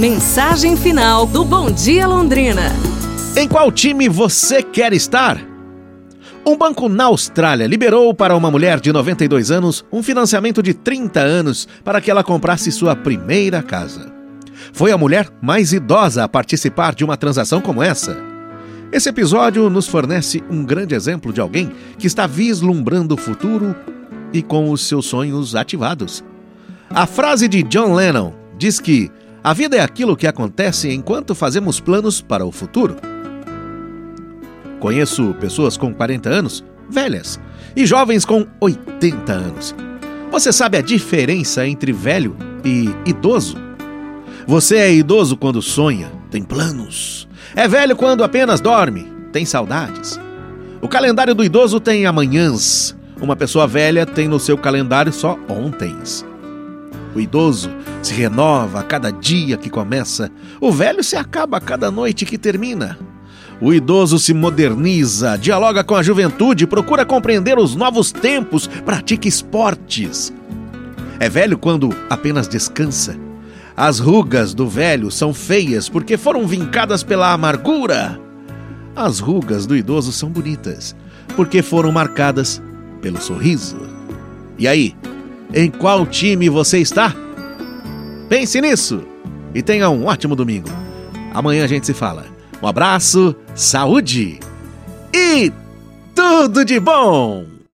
Mensagem final do Bom Dia Londrina. Em qual time você quer estar? Um banco na Austrália liberou para uma mulher de 92 anos um financiamento de 30 anos para que ela comprasse sua primeira casa. Foi a mulher mais idosa a participar de uma transação como essa. Esse episódio nos fornece um grande exemplo de alguém que está vislumbrando o futuro e com os seus sonhos ativados. A frase de John Lennon diz que a vida é aquilo que acontece enquanto fazemos planos para o futuro. Conheço pessoas com 40 anos, velhas, e jovens com 80 anos. Você sabe a diferença entre velho e idoso? Você é idoso quando sonha, tem planos. É velho quando apenas dorme, tem saudades. O calendário do idoso tem amanhãs. Uma pessoa velha tem no seu calendário só ontens. O idoso se renova a cada dia que começa, o velho se acaba a cada noite que termina. O idoso se moderniza, dialoga com a juventude, procura compreender os novos tempos, pratica esportes. É velho quando apenas descansa. As rugas do velho são feias porque foram vincadas pela amargura. As rugas do idoso são bonitas porque foram marcadas pelo sorriso. E aí, em qual time você está? Pense nisso e tenha um ótimo domingo. Amanhã a gente se fala. Um abraço, saúde e tudo de bom!